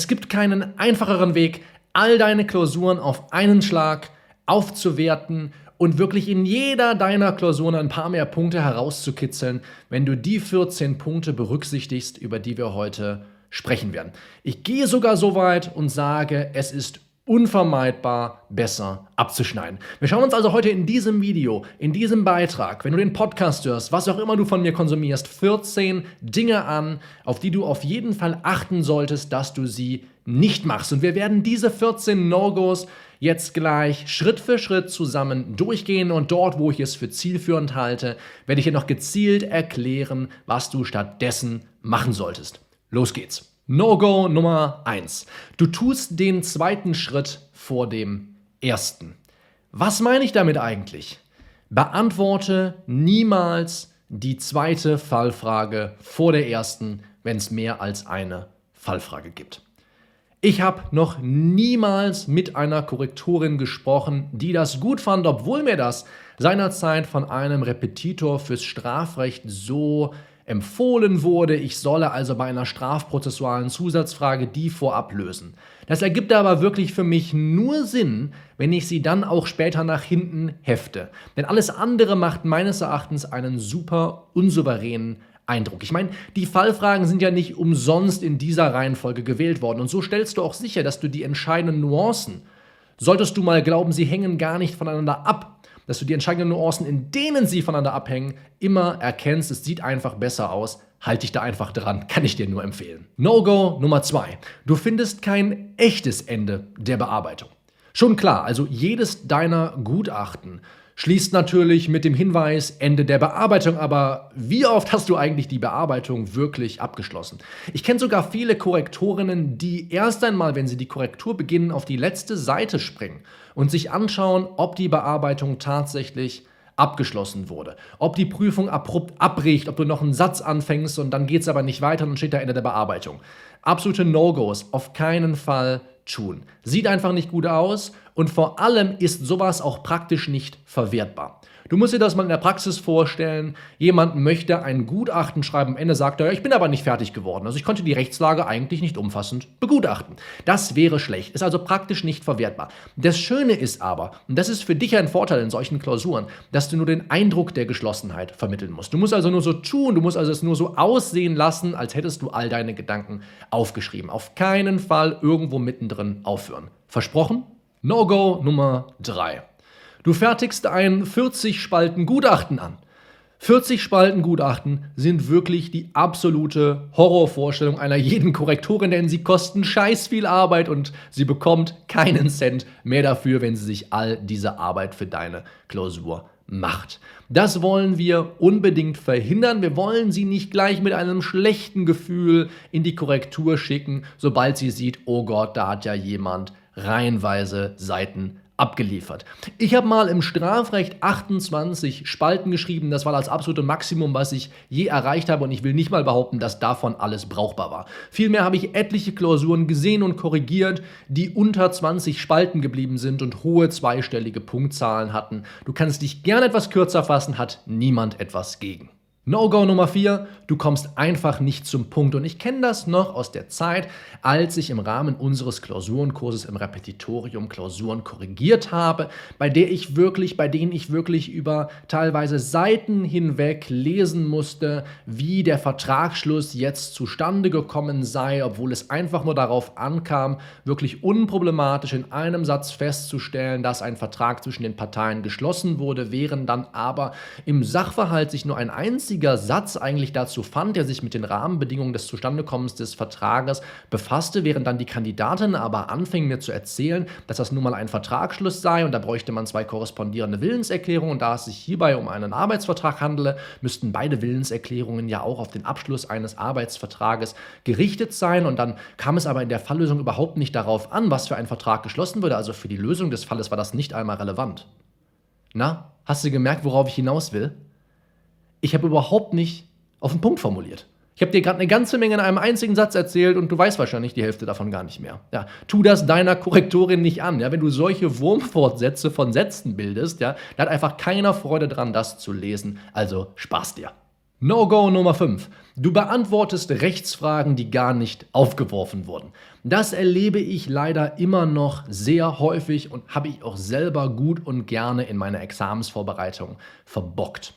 Es gibt keinen einfacheren Weg, all deine Klausuren auf einen Schlag aufzuwerten und wirklich in jeder deiner Klausuren ein paar mehr Punkte herauszukitzeln, wenn du die 14 Punkte berücksichtigst, über die wir heute sprechen werden. Ich gehe sogar so weit und sage, es ist unvermeidbar besser abzuschneiden. Wir schauen uns also heute in diesem Video, in diesem Beitrag, wenn du den Podcast hörst, was auch immer du von mir konsumierst, 14 Dinge an, auf die du auf jeden Fall achten solltest, dass du sie nicht machst. Und wir werden diese 14 No-Gos jetzt gleich Schritt für Schritt zusammen durchgehen und dort, wo ich es für zielführend halte, werde ich dir noch gezielt erklären, was du stattdessen machen solltest. Los geht's. No-Go Nummer 1. Du tust den zweiten Schritt vor dem ersten. Was meine ich damit eigentlich? Beantworte niemals die zweite Fallfrage vor der ersten, wenn es mehr als eine Fallfrage gibt. Ich habe noch niemals mit einer Korrektorin gesprochen, die das gut fand, obwohl mir das seinerzeit von einem Repetitor fürs Strafrecht so empfohlen wurde, ich solle also bei einer strafprozessualen Zusatzfrage die vorab lösen. Das ergibt aber wirklich für mich nur Sinn, wenn ich sie dann auch später nach hinten hefte. Denn alles andere macht meines Erachtens einen super unsouveränen Eindruck. Ich meine, die Fallfragen sind ja nicht umsonst in dieser Reihenfolge gewählt worden. Und so stellst du auch sicher, dass du die entscheidenden Nuancen, solltest du mal glauben, sie hängen gar nicht voneinander ab, dass du die entscheidenden Nuancen, in denen sie voneinander abhängen, immer erkennst. Es sieht einfach besser aus. Halt dich da einfach dran, kann ich dir nur empfehlen. No-Go Nummer zwei: Du findest kein echtes Ende der Bearbeitung. Schon klar, also jedes deiner Gutachten Schließt natürlich mit dem Hinweis Ende der Bearbeitung, aber wie oft hast du eigentlich die Bearbeitung wirklich abgeschlossen? Ich kenne sogar viele Korrektorinnen, die erst einmal, wenn sie die Korrektur beginnen, auf die letzte Seite springen und sich anschauen, ob die Bearbeitung tatsächlich abgeschlossen wurde. Ob die Prüfung abrupt abbricht, ob du noch einen Satz anfängst und dann geht es aber nicht weiter und steht da Ende der Bearbeitung. Absolute No-Gos, auf keinen Fall tun. Sieht einfach nicht gut aus und vor allem ist sowas auch praktisch nicht verwertbar. Du musst dir das mal in der Praxis vorstellen. Jemand möchte ein Gutachten schreiben, am Ende sagt er, ich bin aber nicht fertig geworden. Also ich konnte die Rechtslage eigentlich nicht umfassend begutachten. Das wäre schlecht, ist also praktisch nicht verwertbar. Das Schöne ist aber, und das ist für dich ein Vorteil in solchen Klausuren, dass du nur den Eindruck der Geschlossenheit vermitteln musst. Du musst also nur so tun, du musst also es nur so aussehen lassen, als hättest du all deine Gedanken aufgeschrieben. Auf keinen Fall irgendwo mittendrin aufhören. Versprochen? No-Go Nummer 3. Du fertigst ein 40 Spalten Gutachten an. 40 Spalten Gutachten sind wirklich die absolute Horrorvorstellung einer jeden Korrektorin, denn sie kosten scheiß viel Arbeit und sie bekommt keinen Cent mehr dafür, wenn sie sich all diese Arbeit für deine Klausur macht. Das wollen wir unbedingt verhindern. Wir wollen sie nicht gleich mit einem schlechten Gefühl in die Korrektur schicken, sobald sie sieht, oh Gott, da hat ja jemand reihenweise Seiten abgeliefert. Ich habe mal im Strafrecht 28 Spalten geschrieben. Das war das absolute Maximum, was ich je erreicht habe. Und ich will nicht mal behaupten, dass davon alles brauchbar war. Vielmehr habe ich etliche Klausuren gesehen und korrigiert, die unter 20 Spalten geblieben sind und hohe zweistellige Punktzahlen hatten. Du kannst dich gerne etwas kürzer fassen, hat niemand etwas gegen. No-Go Nummer 4, du kommst einfach nicht zum Punkt. Und ich kenne das noch aus der Zeit, als ich im Rahmen unseres Klausurenkurses im Repetitorium Klausuren korrigiert habe, bei der ich wirklich, bei denen ich wirklich über teilweise Seiten hinweg lesen musste, wie der Vertragsschluss jetzt zustande gekommen sei, obwohl es einfach nur darauf ankam, wirklich unproblematisch in einem Satz festzustellen, dass ein Vertrag zwischen den Parteien geschlossen wurde, während dann aber im Sachverhalt sich nur ein einziges einziger Satz eigentlich dazu fand, der sich mit den Rahmenbedingungen des Zustandekommens des Vertrages befasste, während dann die Kandidatin aber anfing mir zu erzählen, dass das nun mal ein Vertragsschluss sei und da bräuchte man zwei korrespondierende Willenserklärungen und da es sich hierbei um einen Arbeitsvertrag handele, müssten beide Willenserklärungen ja auch auf den Abschluss eines Arbeitsvertrages gerichtet sein und dann kam es aber in der Falllösung überhaupt nicht darauf an, was für ein Vertrag geschlossen würde, also für die Lösung des Falles war das nicht einmal relevant. Na, hast du gemerkt, worauf ich hinaus will? Ich habe überhaupt nicht auf den Punkt formuliert. Ich habe dir gerade eine ganze Menge in einem einzigen Satz erzählt und du weißt wahrscheinlich die Hälfte davon gar nicht mehr. Ja, tu das deiner Korrektorin nicht an. Ja, wenn du solche Wurmfortsätze von Sätzen bildest, ja, da hat einfach keiner Freude dran, das zu lesen. Also Spaß dir. No-Go Nummer 5. Du beantwortest Rechtsfragen, die gar nicht aufgeworfen wurden. Das erlebe ich leider immer noch sehr häufig und habe ich auch selber gut und gerne in meiner Examensvorbereitung verbockt.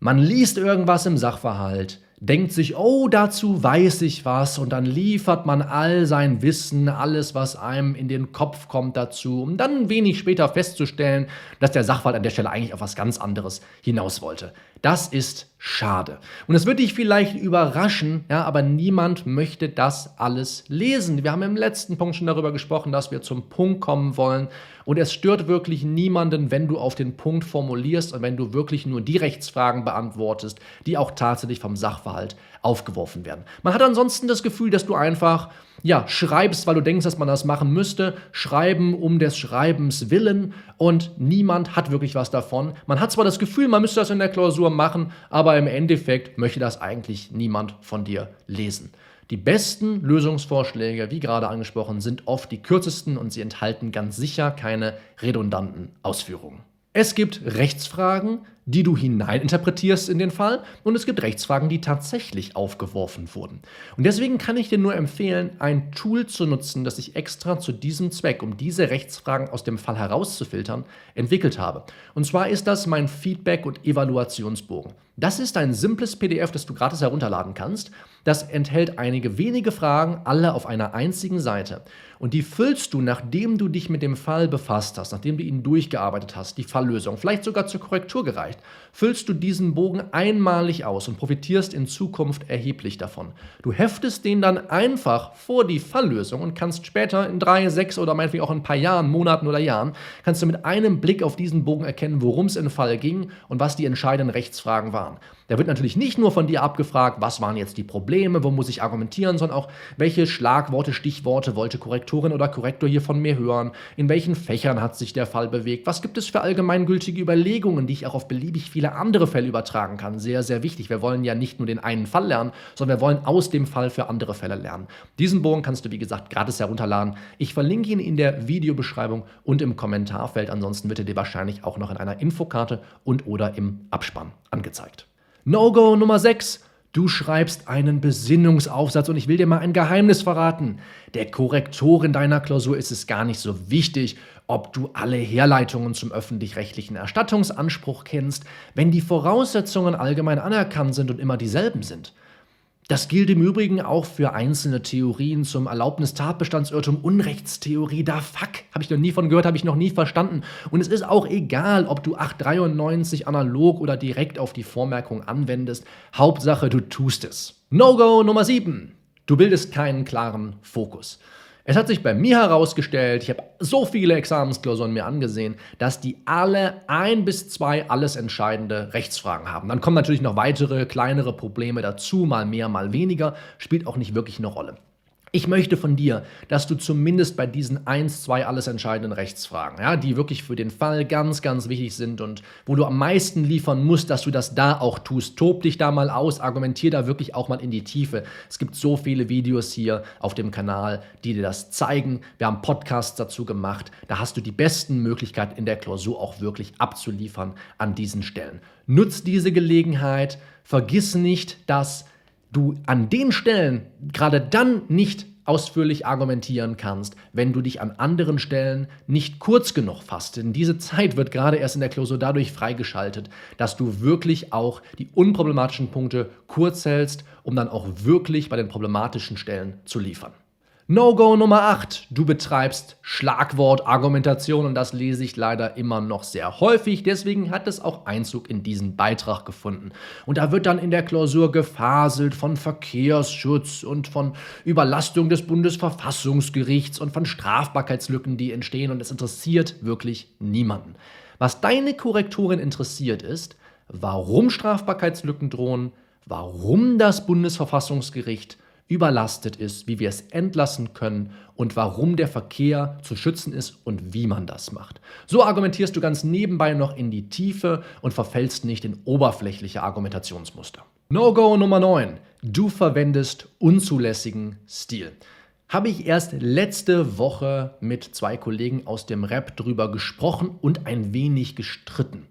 Man liest irgendwas im Sachverhalt, denkt sich, oh, dazu weiß ich was und dann liefert man all sein Wissen, alles, was einem in den Kopf kommt dazu, um dann wenig später festzustellen, dass der Sachverhalt an der Stelle eigentlich auf was ganz anderes hinaus wollte. Das ist schade. Und es wird dich vielleicht überraschen, ja, aber niemand möchte das alles lesen. Wir haben im letzten Punkt schon darüber gesprochen, dass wir zum Punkt kommen wollen. Und es stört wirklich niemanden, wenn du auf den Punkt formulierst und wenn du wirklich nur die Rechtsfragen beantwortest, die auch tatsächlich vom Sachverhalt aufgeworfen werden. Man hat ansonsten das Gefühl, dass du einfach ja, schreibst, weil du denkst, dass man das machen müsste, schreiben um des Schreibens willen und niemand hat wirklich was davon. Man hat zwar das Gefühl, man müsste das in der Klausur machen, aber im Endeffekt möchte das eigentlich niemand von dir lesen. Die besten Lösungsvorschläge, wie gerade angesprochen, sind oft die kürzesten und sie enthalten ganz sicher keine redundanten Ausführungen. Es gibt Rechtsfragen, die du hineininterpretierst in den Fall und es gibt Rechtsfragen, die tatsächlich aufgeworfen wurden. Und deswegen kann ich dir nur empfehlen, ein Tool zu nutzen, das ich extra zu diesem Zweck, um diese Rechtsfragen aus dem Fall herauszufiltern, entwickelt habe. Und zwar ist das mein Feedback- und Evaluationsbogen. Das ist ein simples PDF, das du gratis herunterladen kannst. Das enthält einige wenige Fragen, alle auf einer einzigen Seite. Und die füllst du, nachdem du dich mit dem Fall befasst hast, nachdem du ihn durchgearbeitet hast, die Falllösung, vielleicht sogar zur Korrektur gereicht, füllst du diesen Bogen einmalig aus und profitierst in Zukunft erheblich davon. Du heftest den dann einfach vor die Falllösung und kannst später in drei, sechs oder meinetwegen auch in ein paar Jahren, Monaten oder Jahren, kannst du mit einem Blick auf diesen Bogen erkennen, worum es im Fall ging und was die entscheidenden Rechtsfragen waren. Da wird natürlich nicht nur von dir abgefragt, was waren jetzt die Probleme, wo muss ich argumentieren, sondern auch, welche Schlagworte, Stichworte wollte Korrektorin oder Korrektor hier von mir hören, in welchen Fächern hat sich der Fall bewegt, was gibt es für allgemeingültige Überlegungen, die ich auch auf beliebig viele andere Fälle übertragen kann. Sehr, sehr wichtig. Wir wollen ja nicht nur den einen Fall lernen, sondern wir wollen aus dem Fall für andere Fälle lernen. Diesen Bogen kannst du, wie gesagt, gratis herunterladen. Ich verlinke ihn in der Videobeschreibung und im Kommentarfeld. Ansonsten wird er dir wahrscheinlich auch noch in einer Infokarte und oder im Abspann angezeigt. No-Go Nummer 6. Du schreibst einen Besinnungsaufsatz und ich will dir mal ein Geheimnis verraten. Der Korrektorin deiner Klausur ist es gar nicht so wichtig, ob du alle Herleitungen zum öffentlich-rechtlichen Erstattungsanspruch kennst, wenn die Voraussetzungen allgemein anerkannt sind und immer dieselben sind. Das gilt im Übrigen auch für einzelne Theorien zum Erlaubnistatbestandsirrtum, Unrechtstheorie. Da fuck, habe ich noch nie von gehört, habe ich noch nie verstanden. Und es ist auch egal, ob du 893 analog oder direkt auf die Vormerkung anwendest. Hauptsache, du tust es. No-Go Nummer 7. Du bildest keinen klaren Fokus. Es hat sich bei mir herausgestellt, ich habe so viele Examensklausuren mir angesehen, dass die alle ein bis zwei alles entscheidende Rechtsfragen haben. Dann kommen natürlich noch weitere kleinere Probleme dazu, mal mehr, mal weniger, spielt auch nicht wirklich eine Rolle. Ich möchte von dir, dass du zumindest bei diesen 1, 2 alles entscheidenden Rechtsfragen, ja, die wirklich für den Fall ganz, ganz wichtig sind und wo du am meisten liefern musst, dass du das da auch tust. Tob dich da mal aus, argumentier da wirklich auch mal in die Tiefe. Es gibt so viele Videos hier auf dem Kanal, die dir das zeigen. Wir haben Podcasts dazu gemacht. Da hast du die besten Möglichkeiten in der Klausur auch wirklich abzuliefern an diesen Stellen. Nutz diese Gelegenheit. Vergiss nicht, dass du an den Stellen gerade dann nicht ausführlich argumentieren kannst, wenn du dich an anderen Stellen nicht kurz genug fasst. Denn diese Zeit wird gerade erst in der Klausur dadurch freigeschaltet, dass du wirklich auch die unproblematischen Punkte kurz hältst, um dann auch wirklich bei den problematischen Stellen zu liefern. No-Go Nummer 8. Du betreibst Schlagwortargumentation und das lese ich leider immer noch sehr häufig. Deswegen hat es auch Einzug in diesen Beitrag gefunden. Und da wird dann in der Klausur gefaselt von Verkehrsschutz und von Überlastung des Bundesverfassungsgerichts und von Strafbarkeitslücken, die entstehen. Und es interessiert wirklich niemanden. Was deine Korrektorin interessiert ist, warum Strafbarkeitslücken drohen, warum das Bundesverfassungsgericht überlastet ist, wie wir es entlassen können und warum der Verkehr zu schützen ist und wie man das macht. So argumentierst du ganz nebenbei noch in die Tiefe und verfällst nicht in oberflächliche Argumentationsmuster. No-Go Nummer 9. Du verwendest unzulässigen Stil. Habe ich erst letzte Woche mit zwei Kollegen aus dem Rap drüber gesprochen und ein wenig gestritten.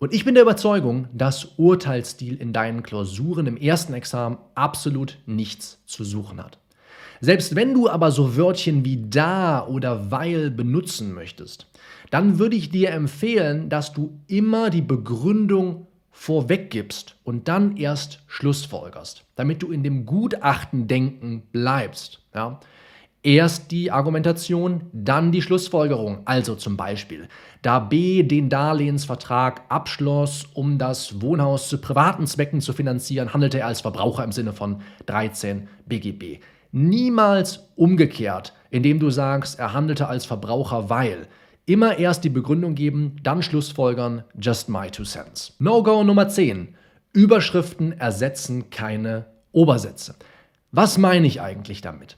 Und ich bin der Überzeugung, dass Urteilsstil in deinen Klausuren im ersten Examen absolut nichts zu suchen hat. Selbst wenn du aber so Wörtchen wie da oder weil benutzen möchtest, dann würde ich dir empfehlen, dass du immer die Begründung vorweggibst und dann erst Schlussfolgerst, damit du in dem Gutachtendenken bleibst. Ja? Erst die Argumentation, dann die Schlussfolgerung. Also zum Beispiel, da B den Darlehensvertrag abschloss, um das Wohnhaus zu privaten Zwecken zu finanzieren, handelte er als Verbraucher im Sinne von 13 BGB. Niemals umgekehrt, indem du sagst, er handelte als Verbraucher, weil. Immer erst die Begründung geben, dann Schlussfolgern, just my two cents. No-Go Nummer 10. Überschriften ersetzen keine Obersätze. Was meine ich eigentlich damit?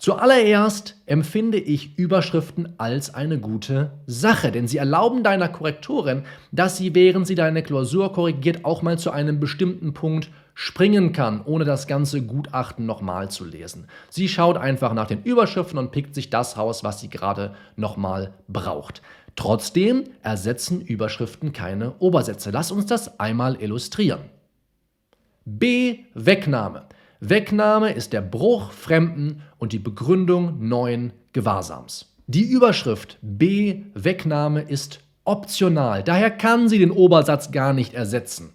Zuallererst empfinde ich Überschriften als eine gute Sache, denn sie erlauben deiner Korrektorin, dass sie, während sie deine Klausur korrigiert, auch mal zu einem bestimmten Punkt springen kann, ohne das ganze Gutachten nochmal zu lesen. Sie schaut einfach nach den Überschriften und pickt sich das raus, was sie gerade nochmal braucht. Trotzdem ersetzen Überschriften keine Obersätze. Lass uns das einmal illustrieren. B. Wegnahme. Wegnahme ist der Bruch fremden und die Begründung neuen Gewahrsams. Die Überschrift B Wegnahme ist optional, daher kann sie den Obersatz gar nicht ersetzen.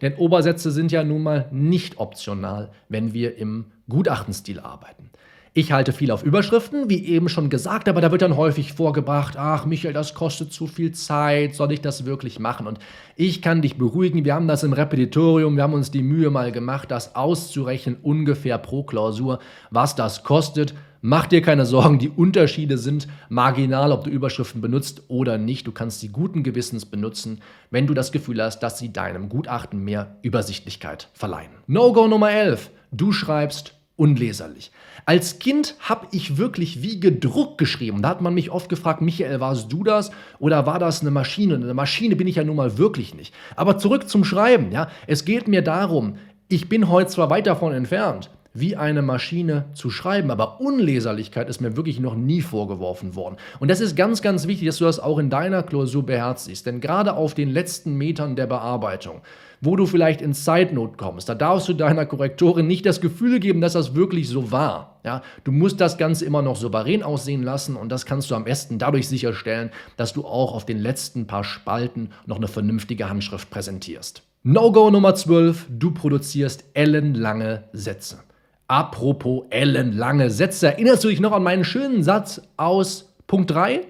Denn Obersätze sind ja nun mal nicht optional, wenn wir im Gutachtenstil arbeiten. Ich halte viel auf Überschriften, wie eben schon gesagt, aber da wird dann häufig vorgebracht, ach Michael, das kostet zu viel Zeit, soll ich das wirklich machen? Und ich kann dich beruhigen, wir haben das im Repetitorium, wir haben uns die Mühe mal gemacht, das auszurechnen, ungefähr pro Klausur, was das kostet. Mach dir keine Sorgen, die Unterschiede sind marginal, ob du Überschriften benutzt oder nicht. Du kannst sie guten Gewissens benutzen, wenn du das Gefühl hast, dass sie deinem Gutachten mehr Übersichtlichkeit verleihen. No-Go Nummer 11. Du schreibst unleserlich. Als Kind habe ich wirklich wie gedruckt geschrieben. Da hat man mich oft gefragt, Michael, warst du das oder war das eine Maschine? Eine Maschine bin ich ja nun mal wirklich nicht. Aber zurück zum Schreiben. Ja? Es geht mir darum, ich bin heute zwar weit davon entfernt, wie eine Maschine zu schreiben. Aber Unleserlichkeit ist mir wirklich noch nie vorgeworfen worden. Und das ist ganz, ganz wichtig, dass du das auch in deiner Klausur beherzigst. Denn gerade auf den letzten Metern der Bearbeitung, wo du vielleicht in Zeitnot kommst, da darfst du deiner Korrektorin nicht das Gefühl geben, dass das wirklich so war. Ja, du musst das Ganze immer noch souverän aussehen lassen und das kannst du am besten dadurch sicherstellen, dass du auch auf den letzten paar Spalten noch eine vernünftige Handschrift präsentierst. No-Go Nummer 12, du produzierst ellenlange Sätze. Apropos ellenlange Sätze. Erinnerst du dich noch an meinen schönen Satz aus Punkt 3?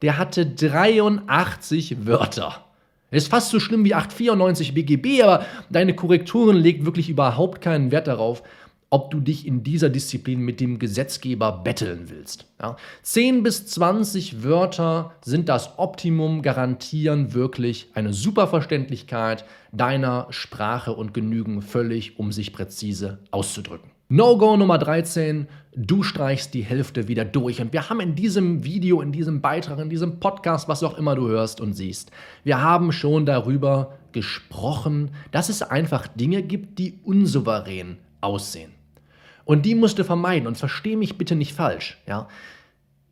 Der hatte 83 Wörter. Ist fast so schlimm wie 894 BGB, aber deine Korrekturen legt wirklich überhaupt keinen Wert darauf, ob du dich in dieser Disziplin mit dem Gesetzgeber betteln willst. Ja? 10 bis 20 Wörter sind das Optimum, garantieren wirklich eine Superverständlichkeit deiner Sprache und genügen völlig, um sich präzise auszudrücken. No-Go Nummer 13, du streichst die Hälfte wieder durch. Und wir haben in diesem Video, in diesem Beitrag, in diesem Podcast, was auch immer du hörst und siehst, wir haben schon darüber gesprochen, dass es einfach Dinge gibt, die unsouverän aussehen. Und die musst du vermeiden. Und versteh mich bitte nicht falsch. Ja?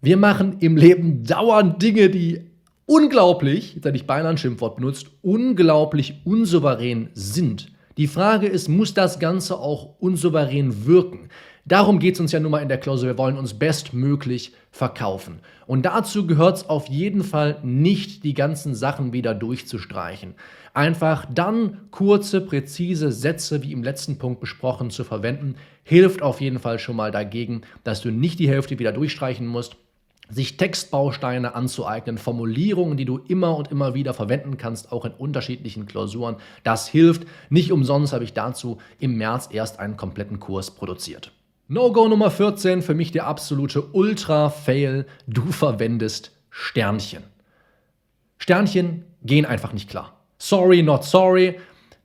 Wir machen im Leben dauernd Dinge, die unglaublich, jetzt hätte ich beinahe ein Schimpfwort benutzt, unglaublich unsouverän sind. Die Frage ist, muss das Ganze auch unsouverän wirken? Darum geht es uns ja nun mal in der Klausur. Wir wollen uns bestmöglich verkaufen. Und dazu gehört es auf jeden Fall nicht, die ganzen Sachen wieder durchzustreichen. Einfach dann kurze, präzise Sätze, wie im letzten Punkt besprochen, zu verwenden, hilft auf jeden Fall schon mal dagegen, dass du nicht die Hälfte wieder durchstreichen musst, sich Textbausteine anzueignen, Formulierungen, die du immer und immer wieder verwenden kannst, auch in unterschiedlichen Klausuren. Das hilft. Nicht umsonst habe ich dazu im März erst einen kompletten Kurs produziert. No-Go Nummer 14, für mich der absolute Ultra-Fail. Du verwendest Sternchen. Sternchen gehen einfach nicht klar. Sorry, not sorry.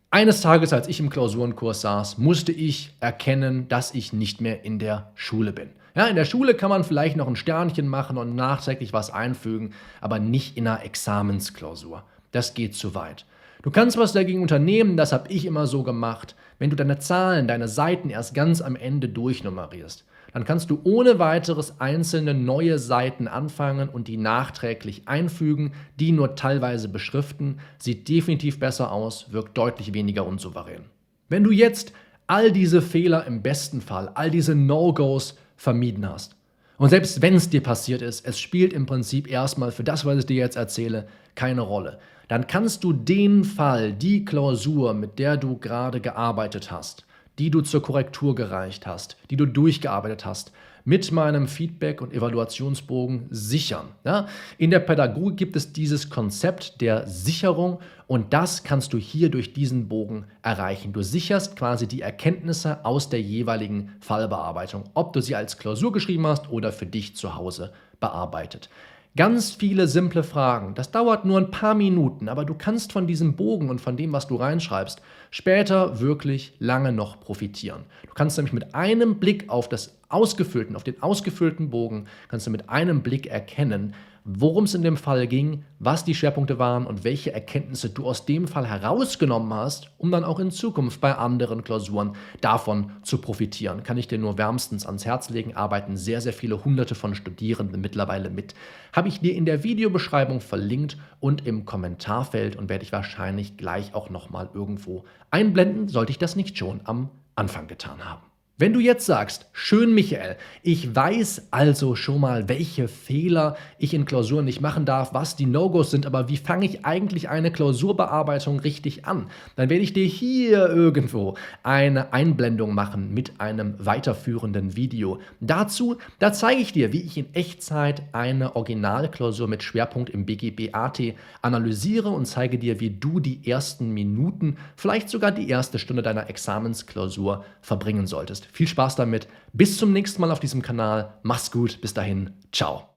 Eines Tages, als ich im Klausurenkurs saß, musste ich erkennen, dass ich nicht mehr in der Schule bin. Ja, in der Schule kann man vielleicht noch ein Sternchen machen und nachträglich was einfügen, aber nicht in einer Examensklausur. Das geht zu weit. Du kannst was dagegen unternehmen, das habe ich immer so gemacht, wenn du deine Zahlen, deine Seiten erst ganz am Ende durchnummerierst. dann kannst du ohne weiteres einzelne neue Seiten anfangen und die nachträglich einfügen, die nur teilweise beschriften. Sieht definitiv besser aus, wirkt deutlich weniger unsouverän. Wenn du jetzt all diese Fehler im besten Fall, all diese No-Gos vermieden hast, und selbst wenn es dir passiert ist, es spielt im Prinzip erstmal für das, was ich dir jetzt erzähle, keine Rolle. Dann kannst du den Fall, die Klausur, mit der du gerade gearbeitet hast, die du zur Korrektur gereicht hast, die du durchgearbeitet hast, mit meinem Feedback- und Evaluationsbogen sichern. Ja? In der Pädagogik gibt es dieses Konzept der Sicherung und das kannst du hier durch diesen Bogen erreichen. Du sicherst quasi die Erkenntnisse aus der jeweiligen Fallbearbeitung, ob du sie als Klausur geschrieben hast oder für dich zu Hause bearbeitet. Ganz viele simple Fragen. Das dauert nur ein paar Minuten, aber du kannst von diesem Bogen und von dem, was du reinschreibst, später wirklich lange noch profitieren. Du kannst nämlich mit einem Blick auf das ausgefüllten, auf den ausgefüllten Bogen, kannst du mit einem Blick erkennen, worum es in dem Fall ging, was die Schwerpunkte waren und welche Erkenntnisse du aus dem Fall herausgenommen hast, um dann auch in Zukunft bei anderen Klausuren davon zu profitieren. Kann ich dir nur wärmstens ans Herz legen, arbeiten sehr, sehr viele hunderte von Studierenden mittlerweile mit. Habe ich dir in der Videobeschreibung verlinkt und im Kommentarfeld und werde ich wahrscheinlich gleich auch nochmal irgendwo einblenden, sollte ich das nicht schon am Anfang getan haben. Wenn du jetzt sagst, schön Michael, ich weiß also schon mal, welche Fehler ich in Klausuren nicht machen darf, was die No-Gos sind, aber wie fange ich eigentlich eine Klausurbearbeitung richtig an? Dann werde ich dir hier irgendwo eine Einblendung machen mit einem weiterführenden Video. Dazu, da zeige ich dir, wie ich in Echtzeit eine Originalklausur mit Schwerpunkt im BGB-AT analysiere und zeige dir, wie du die ersten Minuten, vielleicht sogar die erste Stunde deiner Examensklausur verbringen solltest. Viel Spaß damit. Bis zum nächsten Mal auf diesem Kanal. Mach's gut. Bis dahin. Ciao.